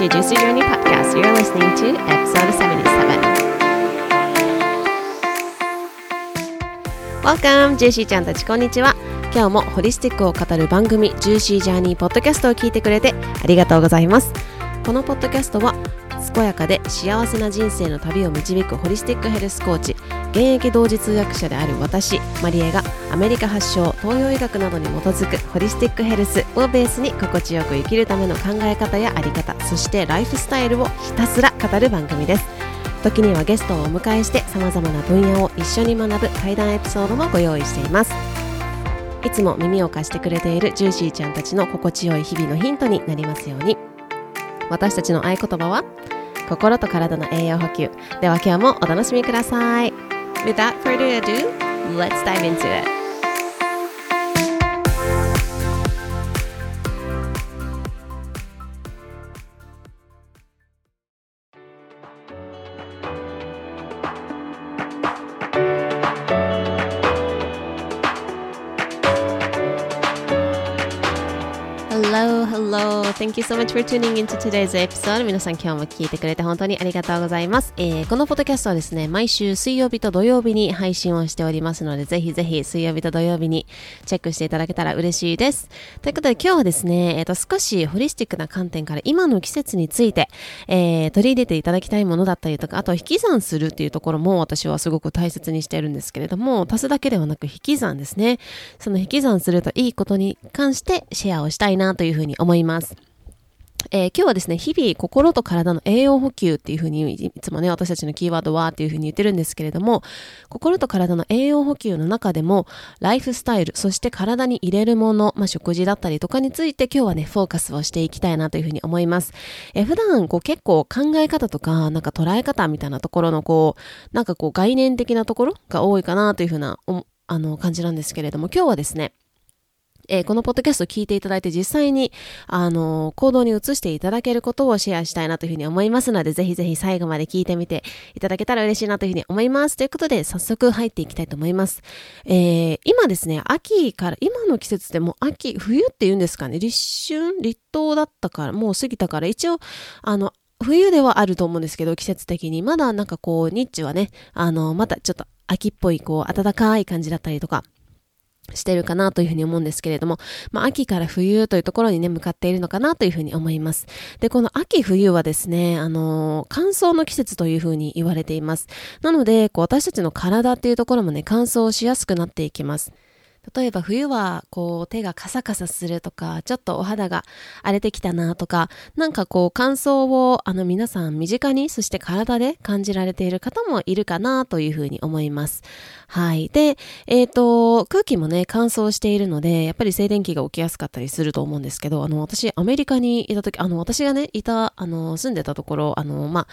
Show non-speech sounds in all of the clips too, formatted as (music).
to Juicy Journey Podcast. You're listening to episode 77. Welcome! ジューシーちゃんたちこんにちは。今日もホリスティックを語る番組 Juicy Journey Podcast を聞いてくれてありがとうございます。このポッドキャストは健やかで幸せな人生の旅を導くホリスティックヘルスコーチ現役同時通訳者である私マリエがアメリカ発祥東洋医学などに基づくホリスティックヘルスをベースに心地よく生きるための考え方やあり方そしてライフスタイルをひたすら語る番組です。時にはゲストをお迎えしてさまざまな分野を一緒に学ぶ対談エピソードもご用意しています。いつも耳を貸してくれているジューシーちゃんたちの心地よい日々のヒントになりますように。私たちの合言葉は心と体の栄養補給。では今日もお楽しみください。Without further ado, let's dive into it. Thank you so much for tuning into today's episode. 皆さん今日も聞いてくれて本当にありがとうございます。えーこのポッドキャストはですね、毎週水曜日と土曜日に配信をしておりますので、ぜひぜひ水曜日と土曜日にチェックしていただけたら嬉しいです。ということで今日はですね、えっ、と少しホリスティックな観点から今の季節について、えー取り入れていただきたいものだったりとか、あと引き算するっていうところも私はすごく大切にしてるんですけれども、足すだけではなく引き算ですね。その引き算するといいことに関してシェアをしたいなというふうに思います。えー今日はですね、日々心と体の栄養補給っていうふうにいつもね、私たちのキーワードはっていうふうに言ってるんですけれども、心と体の栄養補給の中でも、ライフスタイル、そして体に入れるもの、まあ、食事だったりとかについて今日はね、フォーカスをしていきたいなというふうに思います。えー普段こう結構考え方とか、なんか捉え方みたいなところのこう、なんかこう概念的なところが多いかなというふうな、あの、感じなんですけれども、今日はですね、えーこのポッドキャストを聞いていただいて実際に、あのー行動に移していただけることをシェアしたいなというふうに思いますので、ぜひぜひ最後まで聞いてみていただけたら嬉しいなというふうに思います。ということで、早速入っていきたいと思います。えー今ですね、秋から、今の季節でも秋、冬って言うんですかね、立春立冬だったから、もう過ぎたから、一応、あの、冬ではあると思うんですけど、季節的に。まだなんかこう、日中はね、あの、まだちょっと秋っぽい、こう、暖かい感じだったりとか、してるかなというふうに思うんですけれども、まあ、秋から冬というところにね、向かっているのかなというふうに思います。で、この秋冬はですね、あのー乾燥の季節というふうに言われています。なので、こう、私たちの体っていうところもね、乾燥しやすくなっていきます。例えば冬はこう手がカサカサするとか、ちょっとお肌が荒れてきたなとか、なんかこう乾燥をあの皆さん身近に、そして体で感じられている方もいるかなというふうに思います。はい。で、えっ、と、空気もね、乾燥しているので、やっぱり静電気が起きやすかったりすると思うんですけど、あの、私、アメリカにいた時、あの、私がね、いた、あの、住んでたところ、あの、まあ、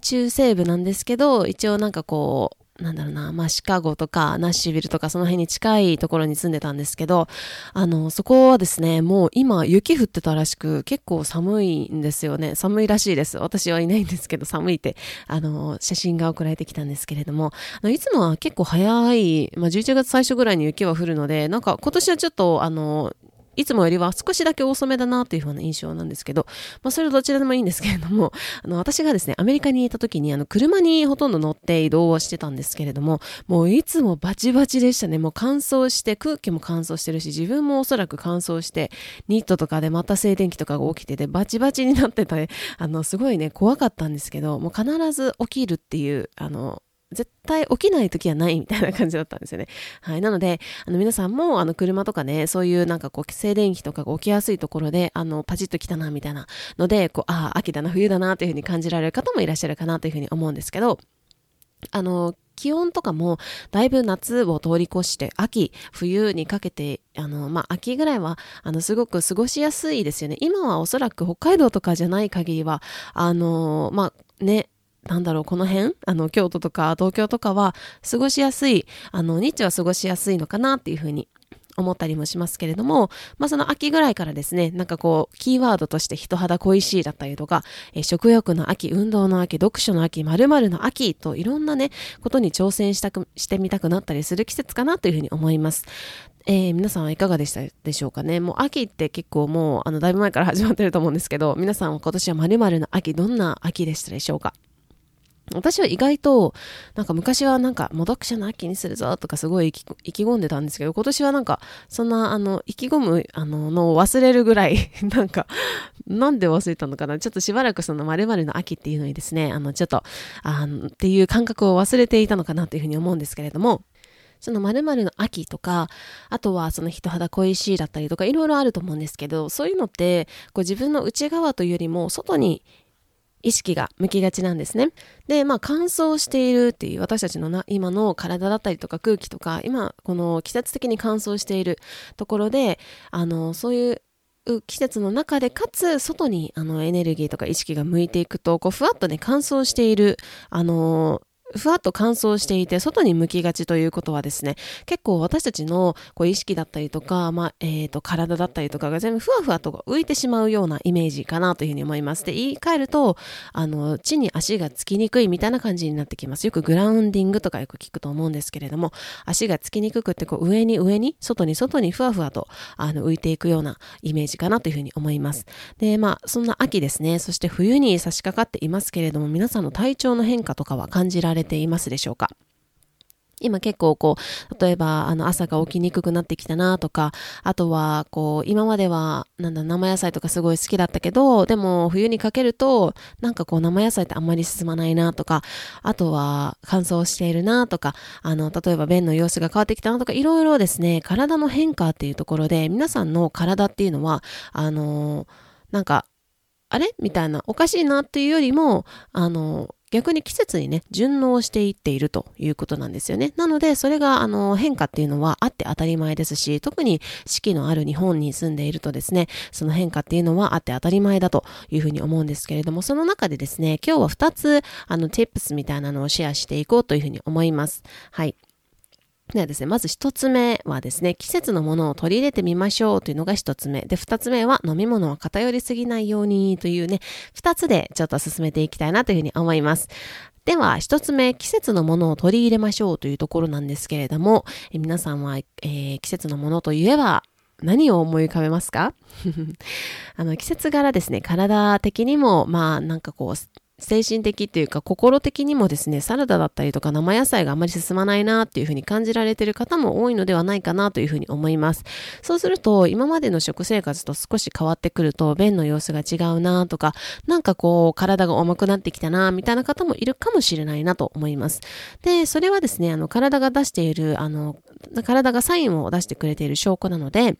中西部なんですけど、一応なんかこう、なんだろうな、まあ、シカゴとか、ナッシュビルとか、その辺に近いところに住んでたんですけど、あの、そこはですね、もう今、雪降ってたらしく、結構寒いんですよね。寒いらしいです。私はいないんですけど、寒いって、あの、写真が送られてきたんですけれども、あのいつもは結構早い、まあ、11月最初ぐらいに雪は降るので、なんか今年はちょっと、あの、いつもよりは少しだけ遅めだなというふうな印象なんですけど、まあそれはどちらでもいいんですけれども、(laughs) あの私がですね、アメリカにいた時にあの車にほとんど乗って移動をしてたんですけれども、もういつもバチバチでしたね。もう乾燥して、空気も乾燥してるし、自分もおそらく乾燥して、ニットとかでまた静電気とかが起きてて、バチバチになってた、あの、すごいね、怖かったんですけど、もう必ず起きるっていう、あの、絶対起きない時はないみたいな感じだったんですよね。(laughs) はい。なので、あの皆さんもあの車とかね、そういうなんかこう静電気とかが起きやすいところで、あのパチッときたなみたいなので、こう、ああ、秋だな、冬だなというふうに感じられる方もいらっしゃるかなというふうに思うんですけど、あの、気温とかもだいぶ夏を通り越して秋、冬にかけて、あの、まあ、秋ぐらいは、あの、すごく過ごしやすいですよね。今はおそらく北海道とかじゃない限りは、あの、まあ、ね、なんだろう、この辺、あの、京都とか東京とかは過ごしやすい、あの、日中は過ごしやすいのかなっていうふうに思ったりもしますけれども、まあその秋ぐらいからですね、なんかこう、キーワードとして人肌恋しいだったりとか、えー、食欲の秋、運動の秋、読書の秋、〇〇の秋といろんなね、ことに挑戦したく、してみたくなったりする季節かなというふうに思います。えー、皆さんはいかがでしたでしょうかね？もう秋って結構もう、あの、だいぶ前から始まってると思うんですけど、皆さんは今年は〇〇の秋、どんな秋でしたでしょうか？私は意外と、なんか昔はなんか、も読者の秋にするぞとかすごい意気込んでたんですけど、今年はなんか、そんな、あの、意気込む、あの、のを忘れるぐらい、(laughs) なんか、なんで忘れたのかな。ちょっとしばらくその〇〇の秋っていうのにですね、あの、ちょっと、あの、っていう感覚を忘れていたのかなというふうに思うんですけれども、その〇〇の秋とか、あとはその人肌恋しいだったりとか、いろいろあると思うんですけど、そういうのって、こう自分の内側というよりも、外に意識が向きがちなんですね。で、まあ乾燥しているっていう私たちのな今の体だったりとか空気とか、今この季節的に乾燥しているところで、あの、そういう季節の中でかつ外にあのエネルギーとか意識が向いていくとこうふわっとね乾燥しているあのふわっと乾燥していて、外に向きがちということはですね、結構私たちのこう意識だったりとか、まあ、えっ、ー、と、体だったりとかが全部ふわふわと浮いてしまうようなイメージかなというふうに思います。で、言い換えると、あの、地に足がつきにくいみたいな感じになってきます。よくグラウンディングとかよく聞くと思うんですけれども、足がつきにくくって、こう、上に上に、外に外にふわふわと、あの、浮いていくようなイメージかなというふうに思います。で、まあ、そんな秋ですね、そして冬に差し掛かっていますけれども、皆さんの体調の変化とかは感じられていますでしょうか？今結構こう、例えば、あの、朝が起きにくくなってきたなとか、あとは、こう、今までは、なんだ、生野菜とかすごい好きだったけど、でも、冬にかけると、なんかこう、生野菜ってあんまり進まないなとか、あとは、乾燥しているなとか、あの、例えば、便の様子が変わってきたなとか、いろいろですね、体の変化っていうところで、皆さんの体っていうのは、あの、なんか、あれ？みたいな、おかしいなっていうよりも、あの、逆に季節にね、順応していっているということなんですよね。なので、それが、あの、変化っていうのはあって当たり前ですし、特に四季のある日本に住んでいるとですね、その変化っていうのはあって当たり前だというふうに思うんですけれども、その中でですね、今日は2つ、あの、tips みたいなのをシェアしていこうというふうに思います。はい。ではですね、まず一つ目はですね、季節のものを取り入れてみましょうというのが一つ目。で、二つ目は飲み物は偏りすぎないようにというね、二つでちょっと進めていきたいなというふうに思います。では、一つ目、季節のものを取り入れましょうというところなんですけれども、皆さんは、えー、季節のものといえば、何を思い浮かべますか？(laughs) あの季節柄ですね、体的にも、まあなんかこう、精神的っていうか心的にもですね、サラダだったりとか生野菜があまり進まないなっていうふうに感じられてる方も多いのではないかなというふうに思います。そうすると、今までの食生活と少し変わってくると、便の様子が違うなとか、なんかこう、体が重くなってきたなみたいな方もいるかもしれないなと思います。で、それはですね、あの、体が出している、あの、体がサインを出してくれている証拠なので、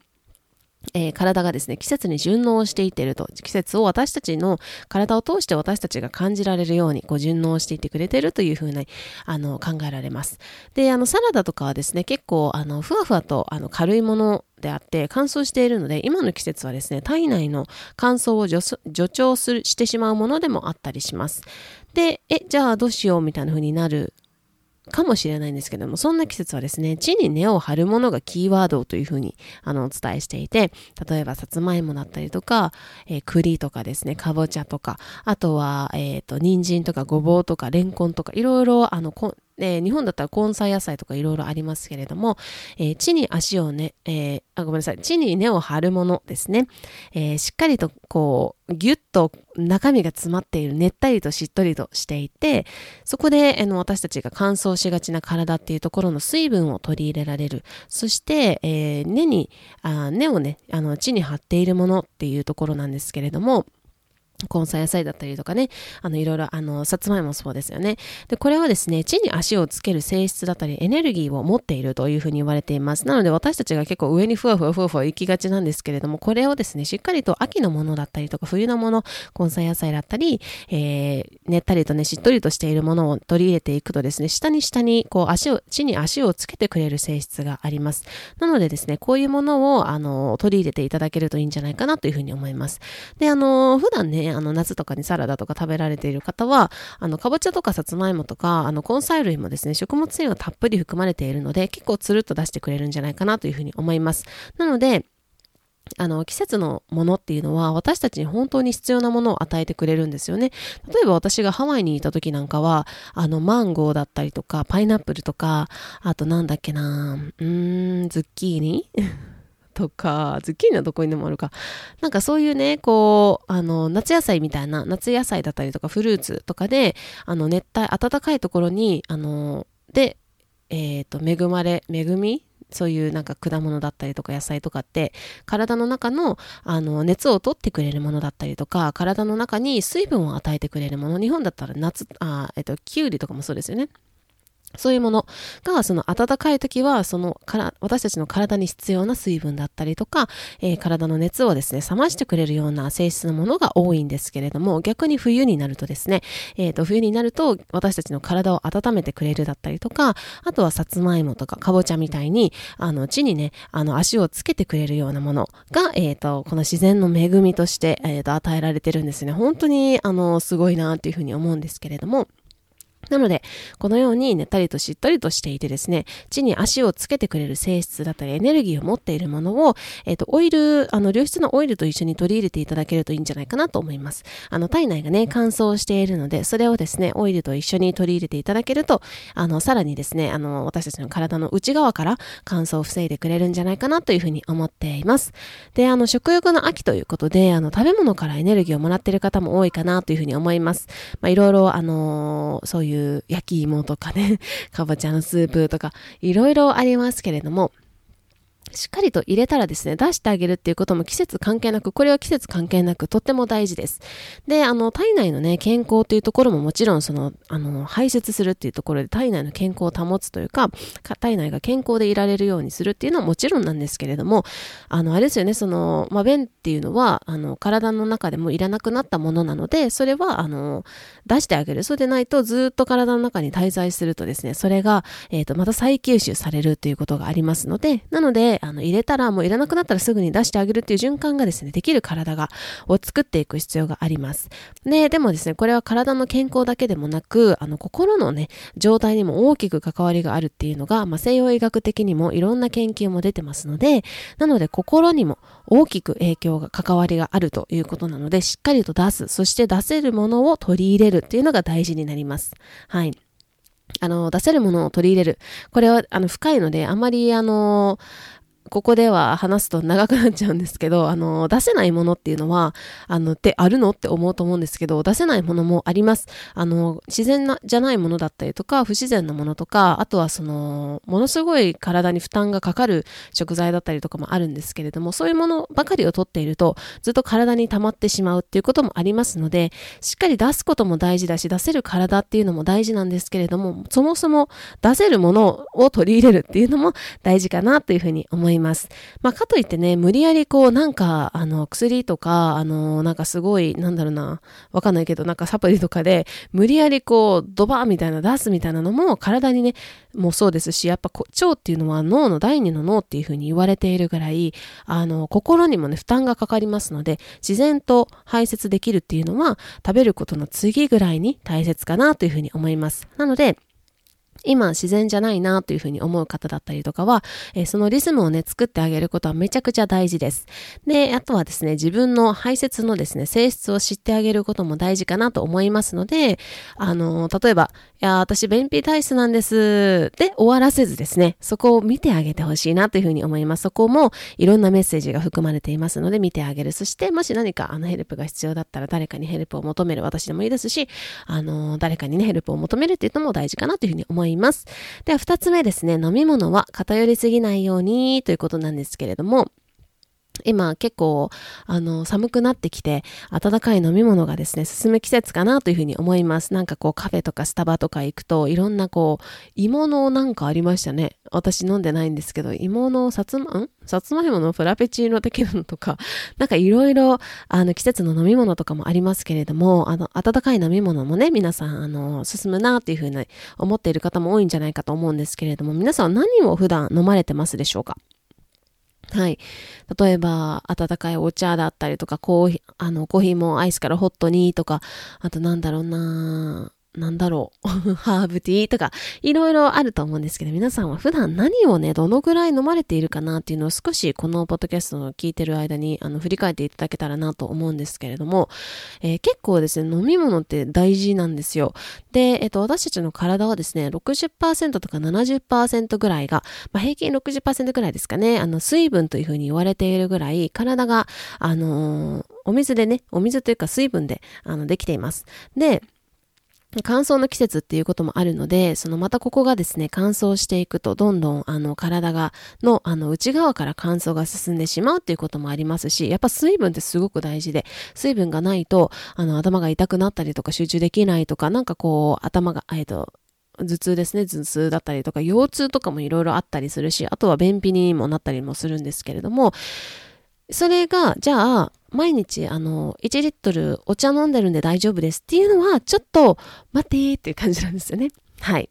えー、体がですね、季節に順応していっていると、季節を私たちの体を通して私たちが感じられるように、こう順応していってくれているというふうに、あの、考えられます。で、あの、サラダとかはですね、結構、あの、ふわふわと、あの、軽いものであって乾燥しているので今の季節はですね体内の乾燥を助長するしてしまうものでもあったりしますでえじゃあどうしようみたいな風になるかもしれないんですけども、そんな季節はですね、地に根を張るものがキーワードというふうに、あの、お伝えしていて、例えば、さつまいもだったりとか、えー、栗とかですね、かぼちゃとか、あとは、えっ、ー、と、人参とかごぼうとか、レンコンとか、いろいろ、あの、えー、日本だったら根菜野菜とかいろいろありますけれども、えー、地に足をね、えー、あ、ごめんなさい、地に根を張るものですね。えしっかりとこう、ぎゅっと中身が詰まっている、ねったりとしっとりとしていて、そこで、あの、私たちが乾燥しがちな体っていうところの水分を取り入れられる。そして、え根に、あ根をね、あの、地に張っているものっていうところなんですけれども、根菜野菜だったりとかね、あの、いろいろ、あの、さつまいもそうですよね。で、これはですね、地に足をつける性質だったり、エネルギーを持っているというふうに言われています。なので、私たちが結構上にふわふわふわふわ行きがちなんですけれども、これをですね、しっかりと秋のものだったりとか、冬のもの、根菜野菜だったり、えー、ねったりとね、しっとりとしているものを取り入れていくとですね、下に下に、こう、足を、地に足をつけてくれる性質があります。なのでですね、こういうものを、あの、取り入れていただけるといいんじゃないかなというふうに思います。で、あの、普段ね、あの、夏とかにサラダとか食べられている方は、あの、かぼちゃとかさつまいもとか、あの、根菜類もですね、食物繊維がたっぷり含まれているので、結構つるっと出してくれるんじゃないかなというふうに思います。なので、あの、季節のものっていうのは私たちに本当に必要なものを与えてくれるんですよね。例えば私がハワイにいた時なんかは、あの、マンゴーだったりとか、パイナップルとか、あとなんだっけなうーん、ズッキーニ？とか、ズッキーニはどこにでもあるか。なんかそういうね、こう、あの、夏野菜みたいな、夏野菜だったりとか、フルーツとかで、あの、熱帯、暖かいところに、あの、で、えっ、ー、と、恵まれ、恵み？そういうなんか果物だったりとか野菜とかって体の中のあの熱を取ってくれるものだったりとか体の中に水分を与えてくれるもの。日本だったら夏あえっときゅうりとかもそうですよね。そういうものが、その暖かい時は、そのから、私たちの体に必要な水分だったりとか、えー、体の熱をですね、冷ましてくれるような性質のものが多いんですけれども、逆に冬になるとですね、えっ、ー、と、冬になると私たちの体を温めてくれるだったりとか、あとはさつまいもとかかぼちゃみたいに、あの、地にね、あの、足をつけてくれるようなものが、えっ、ー、と、この自然の恵みとして、えっ、と、与えられてるんですね。本当に、あの、すごいなっていうふうに思うんですけれども、なので、このようにねたりとしっとりとしていてですね、地に足をつけてくれる性質だったりエネルギーを持っているものを、えっ、ー、と、オイル、あの、良質のオイルと一緒に取り入れていただけるといいんじゃないかなと思います。あの、体内がね、乾燥しているので、それをですね、オイルと一緒に取り入れていただけると、あの、さらにですね、あの、私たちの体の内側から乾燥を防いでくれるんじゃないかなというふうに思っています。で、あの、食欲の秋ということで、あの、食べ物からエネルギーをもらっている方も多いかなというふうに思います。まあ、いろいろ、あのそういう焼き芋とかね、かぼちゃのスープとか、いろいろありますけれども、しっかりと入れたらですね、出してあげるっていうことも季節関係なく、これは季節関係なくとっても大事です。で、あの、体内のね、健康というところももちろんその、あの、排泄するっていうところで体内の健康を保つというか、体内が健康でいられるようにするっていうのはもちろんなんですけれども、あの、あれですよね、その、まあ、便っていうのは、あの、体の中でもいらなくなったものなので、それは、あの、出してあげる。そうでないとずっと体の中に滞在するとですね、それが、えっ、ー、と、また再吸収されるということがありますので、なので、あの、入れたらもういらなくなったらすぐに出してあげるっていう循環がですね、できる体が、を作っていく必要があります。で、でもですね、これは体の健康だけでもなく、あの、心のね、状態にも大きく関わりがあるっていうのが、まあ、西洋医学的にもいろんな研究も出てますので、なので心にも大きく影響が、関わりがあるということなので、しっかりと出す、そして出せるものを取り入れるっていうのが大事になります。はい。あの、出せるものを取り入れる。これは、あの、深いので、あまり、あの、ここでは話すと長くなっちゃうんですけど、(laughs) あの、出せないものっていうのは、あの、ってあるのって思うと思うんですけど、出せないものもあります。あの、自然な、じゃないものだったりとか、不自然なものとか、あとはその、ものすごい体に負担がかかる食材だったりとかもあるんですけれども、そういうものばかりを取っていると、ずっと体に溜まってしまうっていうこともありますので、しっかり出すことも大事だし、出せる体っていうのも大事なんですけれども、そもそも出せるものを取り入れるっていうのも大事かなというふうに思います。ます。まあ、かといってね、無理やりこう、なんか、あの、薬とか、あの、なんかすごい、なんだろうな、わかんないけど、なんかサプリとかで、無理やりこう、ドバーみたいな出すみたいなのも、体にね、もうそうですし、やっぱ腸っていうのは脳の第二の脳っていうふうに言われているぐらい、あの、心にもね、負担がかかりますので、自然と排泄できるっていうのは、食べることの次ぐらいに大切かなというふうに思います。なので、今自然じゃないなというふうに思う方だったりとかは、えー、そのリズムをね、作ってあげることはめちゃくちゃ大事です。で、あとはですね、自分の排泄のですね、性質を知ってあげることも大事かなと思いますので、あのー、例えば、いや、私便秘体質なんです。で、終わらせずですね、そこを見てあげてほしいなというふうに思います。そこもいろんなメッセージが含まれていますので、見てあげる。そして、もし何かあのヘルプが必要だったら、誰かにヘルプを求める私でもいいですし、あのー、誰かにね、ヘルプを求めるっていうのも大事かなというふうに思います。います。では二つ目ですね、飲み物は偏りすぎないようにということなんですけれども、今結構、あの、寒くなってきて、温かい飲み物がですね、進む季節かなというふうに思います。なんかこう、カフェとかスタバとか行くと、いろんなこう、芋のなんかありましたね。私飲んでないんですけど、芋のさつま、ん？さつまいものフラペチーノ的なのとか、(laughs) なんかいろいろ、あの、季節の飲み物とかもありますけれども、あの、温かい飲み物もね、皆さん、あの、進むなっていうふうに思っている方も多いんじゃないかと思うんですけれども、皆さん何を普段飲まれてますでしょうか？はい。例えば、温かいお茶だったりとか、コーヒー、あの、コーヒーもアイスからホットにとか、あとなんだろうななんだろう、(laughs) ハーブティーとか、いろいろあると思うんですけど、皆さんは普段何をね、どのぐらい飲まれているかなっていうのを少しこのポッドキャストの聞いてる間に、あの、振り返っていただけたらなと思うんですけれども、えー、結構ですね、飲み物って大事なんですよ。で、えっ、と、私たちの体はですね、60%とか70%ぐらいが、まあ、平均60%ぐらいですかね、あの、水分というふうに言われているぐらい、体が、あのー、お水でね、お水というか水分で、あの、できています。で、乾燥の季節っていうこともあるので、そのまたここがですね、乾燥していくと、どんどんあの体が、のあの内側から乾燥が進んでしまうっていうこともありますし、やっぱ水分ってすごく大事で、水分がないと、あの頭が痛くなったりとか集中できないとか、なんかこう頭が、えっと、頭痛ですね、頭痛だったりとか、腰痛とかもいろいろあったりするし、あとは便秘にもなったりもするんですけれども、それが、じゃあ、毎日、あの、1リットルお茶飲んでるんで大丈夫ですっていうのは、ちょっと、待ってーっていう感じなんですよね。はい。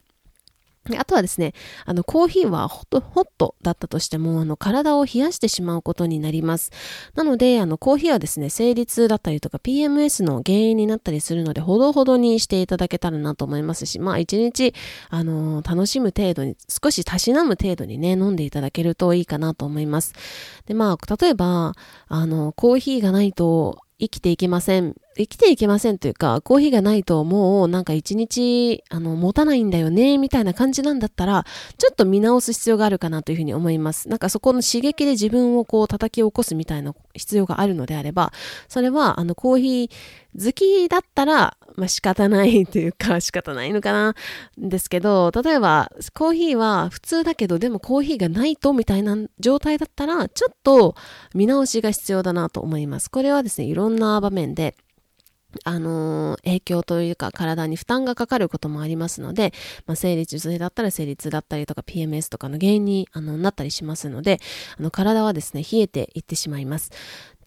あとはですね、あの、コーヒーはホット、ホットだったとしても、あの、体を冷やしてしまうことになります。なので、あの、コーヒーはですね、生理痛だったりとか PMS の原因になったりするので、ほどほどにしていただけたらなと思いますし、まあ、一日、あの、楽しむ程度に、少したしなむ程度にね、飲んでいただけるといいかなと思います。で、まあ、例えば、あの、コーヒーがないと、生きていけません。生きていけませんというか、コーヒーがないともうなんか一日、あの、持たないんだよね、みたいな感じなんだったら、ちょっと見直す必要があるかなというふうに思います。なんかそこの刺激で自分をこう叩き起こすみたいな必要があるのであれば、それはあのコーヒー好きだったら、まあ仕方ないというか (laughs) 仕方ないのかな。ですけど、例えばコーヒーは普通だけどでもコーヒーがないとみたいな状態だったら、ちょっと見直しが必要だなと思います。これはですね、いろんな場面で、あのー、影響というか体に負担がかかることもありますので、まあ、生理痛だったら生理痛だったりとか PMS とかの原因にあのなったりしますので、あの体はですね、冷えていってしまいます。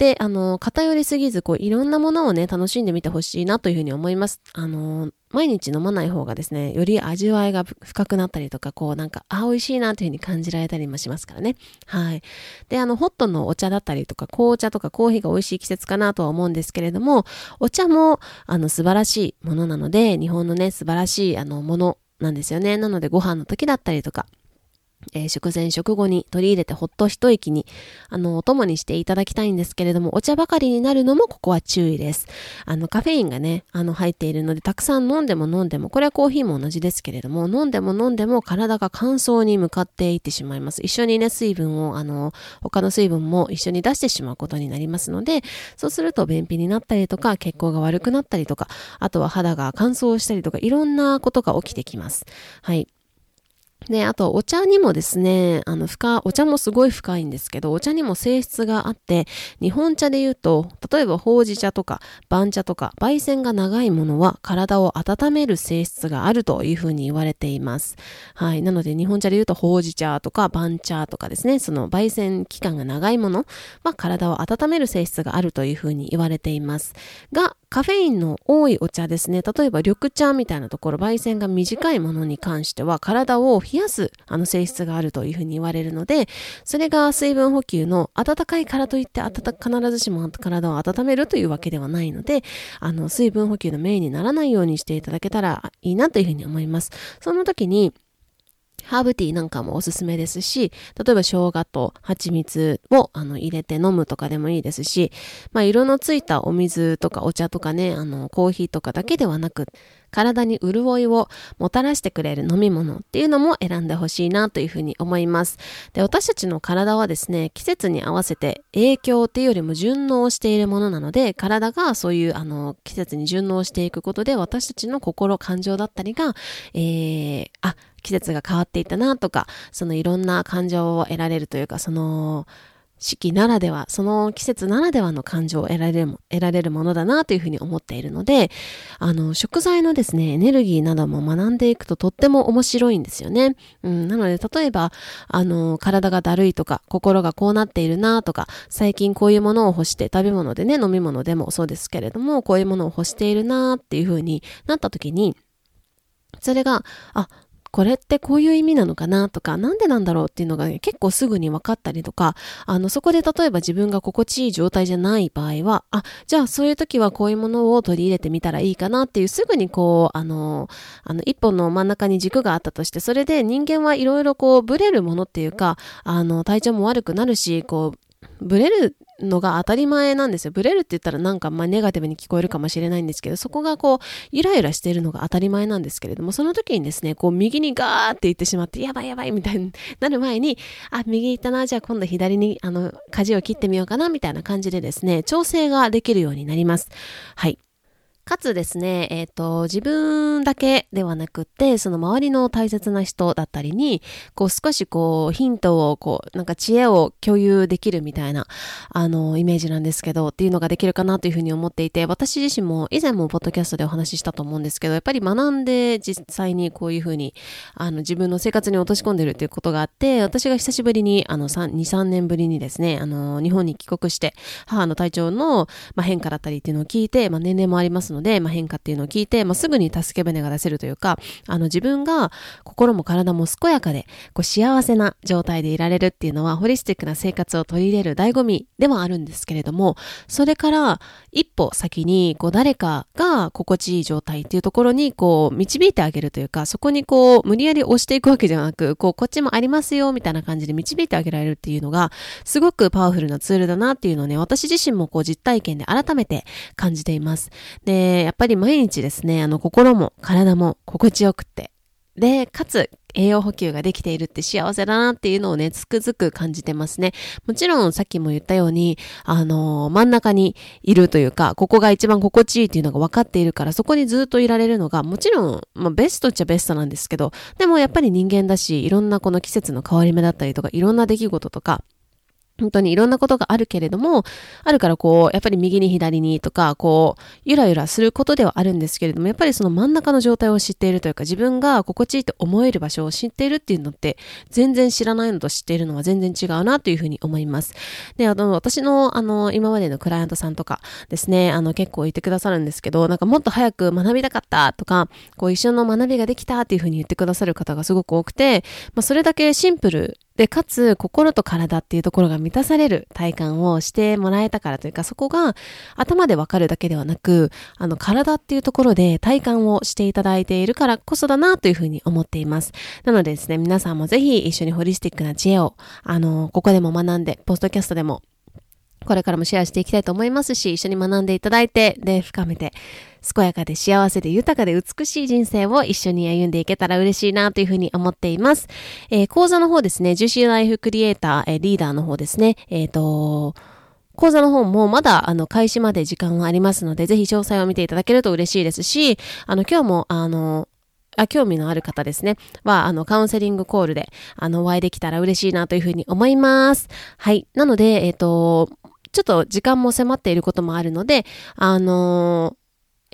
で、あの、偏りすぎず、こう、いろんなものをね、楽しんでみてほしいなというふうに思います。あの、毎日飲まない方がですね、より味わいが深くなったりとか、こう、なんか、あ、美味しいなというふうに感じられたりもしますからね。はい。で、あの、ホットのお茶だったりとか、紅茶とかコーヒーが美味しい季節かなとは思うんですけれども、お茶も、あの、素晴らしいものなので、日本のね、素晴らしい、あの、ものなんですよね。なので、ご飯の時だったりとか、えー、食前食後に取り入れてほっと一息に、あの、お供にしていただきたいんですけれども、お茶ばかりになるのもここは注意です。あの、カフェインがね、あの、入っているので、たくさん飲んでも飲んでも、これはコーヒーも同じですけれども、飲んでも飲んでも体が乾燥に向かっていってしまいます。一緒にね、水分を、あの、他の水分も一緒に出してしまうことになりますので、そうすると便秘になったりとか、血行が悪くなったりとか、あとは肌が乾燥したりとか、いろんなことが起きてきます。はい。で、あと、お茶にもですね、あの、深、お茶もすごい深いんですけど、お茶にも性質があって、日本茶で言うと、例えばほうじ茶とか、番茶とか、焙煎が長いものは、体を温める性質があるというふうに言われています。はい。なので、日本茶で言うと、ほうじ茶とか、番茶とかですね、その焙煎期間が長いものは、体を温める性質があるというふうに言われています。が、カフェインの多いお茶ですね。例えば緑茶みたいなところ、焙煎が短いものに関しては、体を冷やすあの性質があるというふうに言われるので、それが水分補給の温かいからといって必ずしも体を温めるというわけではないので、あの、水分補給のメインにならないようにしていただけたらいいなというふうに思います。その時に、ハーブティーなんかもおすすめですし、例えば生姜と蜂蜜をあの入れて飲むとかでもいいですし、まあ色のついたお水とかお茶とかね、あのコーヒーとかだけではなく、体に潤いをもたらしてくれる飲み物っていうのも選んでほしいなというふうに思います。で、私たちの体はですね、季節に合わせて影響っていうよりも順応しているものなので、体がそういうあの季節に順応していくことで私たちの心、感情だったりが、えー、あ、季節が変わっていったなとか、そのいろんな感情を得られるというか、その、四季ならでは、その季節ならではの感情を得られる得られるものだなというふうに思っているので、あの、食材のですね、エネルギーなども学んでいくととっても面白いんですよね。うん、なので、例えば、あの、体がだるいとか、心がこうなっているなとか、最近こういうものを欲して、食べ物でね、飲み物でもそうですけれども、こういうものを欲しているなっていうふうになった時に、それが、あ、これってこういう意味なのかなとか、なんでなんだろうっていうのが、ね、結構すぐに分かったりとか、あの、そこで例えば自分が心地いい状態じゃない場合は、あ、じゃあそういう時はこういうものを取り入れてみたらいいかなっていう、すぐにこう、あの、あの、一本の真ん中に軸があったとして、それで人間はいろいろこう、ブレるものっていうか、あの、体調も悪くなるし、こう、ブレるのが当たり前なんですよ。ブレるって言ったらなんかまあネガティブに聞こえるかもしれないんですけど、そこがこう、ゆらゆらしているのが当たり前なんですけれども、その時にですね、こう右にガーって行ってしまって、やばいやばいみたいになる前に、あ、右行ったな、じゃあ今度左にあの、舵を切ってみようかな、みたいな感じでですね、調整ができるようになります。はい。かつですね、えっ、ー、と、自分だけではなくて、その周りの大切な人だったりに、こう少しこうヒントを、こう、なんか知恵を共有できるみたいな、あの、イメージなんですけど、っていうのができるかなというふうに思っていて、私自身も以前もポッドキャストでお話ししたと思うんですけど、やっぱり学んで実際にこういうふうに、あの、自分の生活に落とし込んでるっていうことがあって、私が久しぶりに、あの、2、3年ぶりにですね、あの、日本に帰国して、母の体調の、まあ、変化だったりっていうのを聞いて、まあ、年齢もありますので、まあ、変化っていうのを聞いて、まあ、すぐに助け舟が出せるというか、あの自分が心も体も健やかで、こう幸せな状態でいられるっていうのは、ホリスティックな生活を取り入れる醍醐味ではあるんですけれども、それから一歩先に、こう誰かが心地いい状態っていうところに、こう導いてあげるというか、そこにこう無理やり押していくわけじゃなく、こうこっちもありますよ、みたいな感じで導いてあげられるっていうのが、すごくパワフルなツールだなっていうのをね、私自身もこう実体験で改めて感じています。で、やっぱり毎日ですね、あの心も体も心地よくって、で、かつ栄養補給ができているって幸せだなっていうのをね、つくづく感じてますね。もちろんさっきも言ったように、あのー、真ん中にいるというか、ここが一番心地いいっていうのが分かっているから、そこにずっといられるのが、もちろん、まあ、ベストっちゃベストなんですけど、でもやっぱり人間だし、いろんなこの季節の変わり目だったりとか、いろんな出来事とか、本当にいろんなことがあるけれども、あるからこう、やっぱり右に左にとか、こう、ゆらゆらすることではあるんですけれども、やっぱりその真ん中の状態を知っているというか、自分が心地いいと思える場所を知っているっていうのって、全然知らないのと知っているのは全然違うなというふうに思います。で、あの、私の、あの、今までのクライアントさんとかですね、あの、結構言ってくださるんですけど、なんかもっと早く学びたかったとか、こう、一緒の学びができたっていうふうに言ってくださる方がすごく多くて、まあ、それだけシンプルで、かつ、心と体っていうところが満たされる体感をしてもらえたからというか、そこが頭でわかるだけではなく、あの、体っていうところで体感をしていただいているからこそだなというふうに思っています。なのでですね、皆さんもぜひ一緒にホリスティックな知恵を、あの、ここでも学んで、ポストキャストでもこれからもシェアしていきたいと思いますし、一緒に学んでいただいて、で、深めて、健やかで幸せで豊かで美しい人生を一緒に歩んでいけたら嬉しいなというふうに思っています。えー、講座の方ですね、ジューシーライフクリエイター、えー、リーダーの方ですね、えっ、ー、と、講座の方もまだあの開始まで時間がありますので、ぜひ詳細を見ていただけると嬉しいですし、あの今日もあの、あ興味のある方ですね。は、あの、カウンセリングコールで、あの、お会いできたら嬉しいなというふうに思います。はい。なので、えっ、ー、と、ちょっと時間も迫っていることもあるので、あの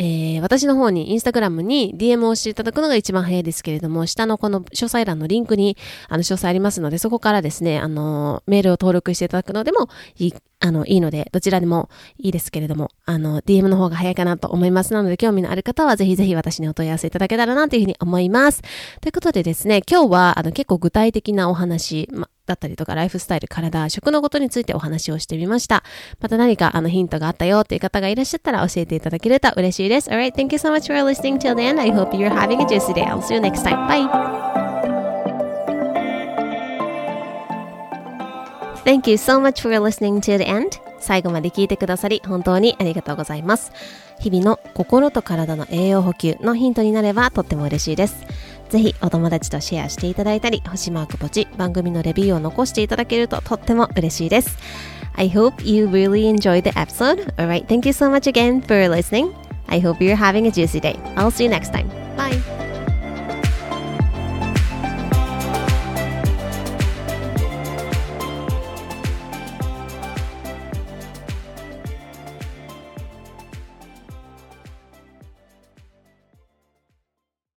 えー、私の方に、インスタグラムに DM をしていただくのが一番早いですけれども、下のこの詳細欄のリンクに、あの、詳細ありますので、そこからですね、あの、メールを登録していただくのでもいい、あの、いいので、どちらでもいいですけれども、あの、DM の方が早いかなと思います。なので、興味のある方は、ぜひぜひ私にお問い合わせいただけたらなというふうに思います。ということでですね、今日は、あの、結構具体的なお話、ま、だったりとか、ライフスタイル、体、食のことについてお話をしてみました。また何かあのヒントがあったよっていう方がいらっしゃったら教えていただけると嬉しいです。Alright, thank you so much for listening till the end. I hope you're having a juicy day. I'll see you next time. Bye! Thank you so much for listening to the end. 最後まで聞いてくださり本当にありがとうございます。日々の心と体の栄養補給のヒントになればとっても嬉しいです。ぜひお友達とシェアしていただいたり、星マークポチ、番組のレビューを残していただけるととっても嬉しいです。I hope you really enjoyed the episode. Alright, thank you so much again for listening. I hope you're having a juicy day. I'll see you next time. Bye.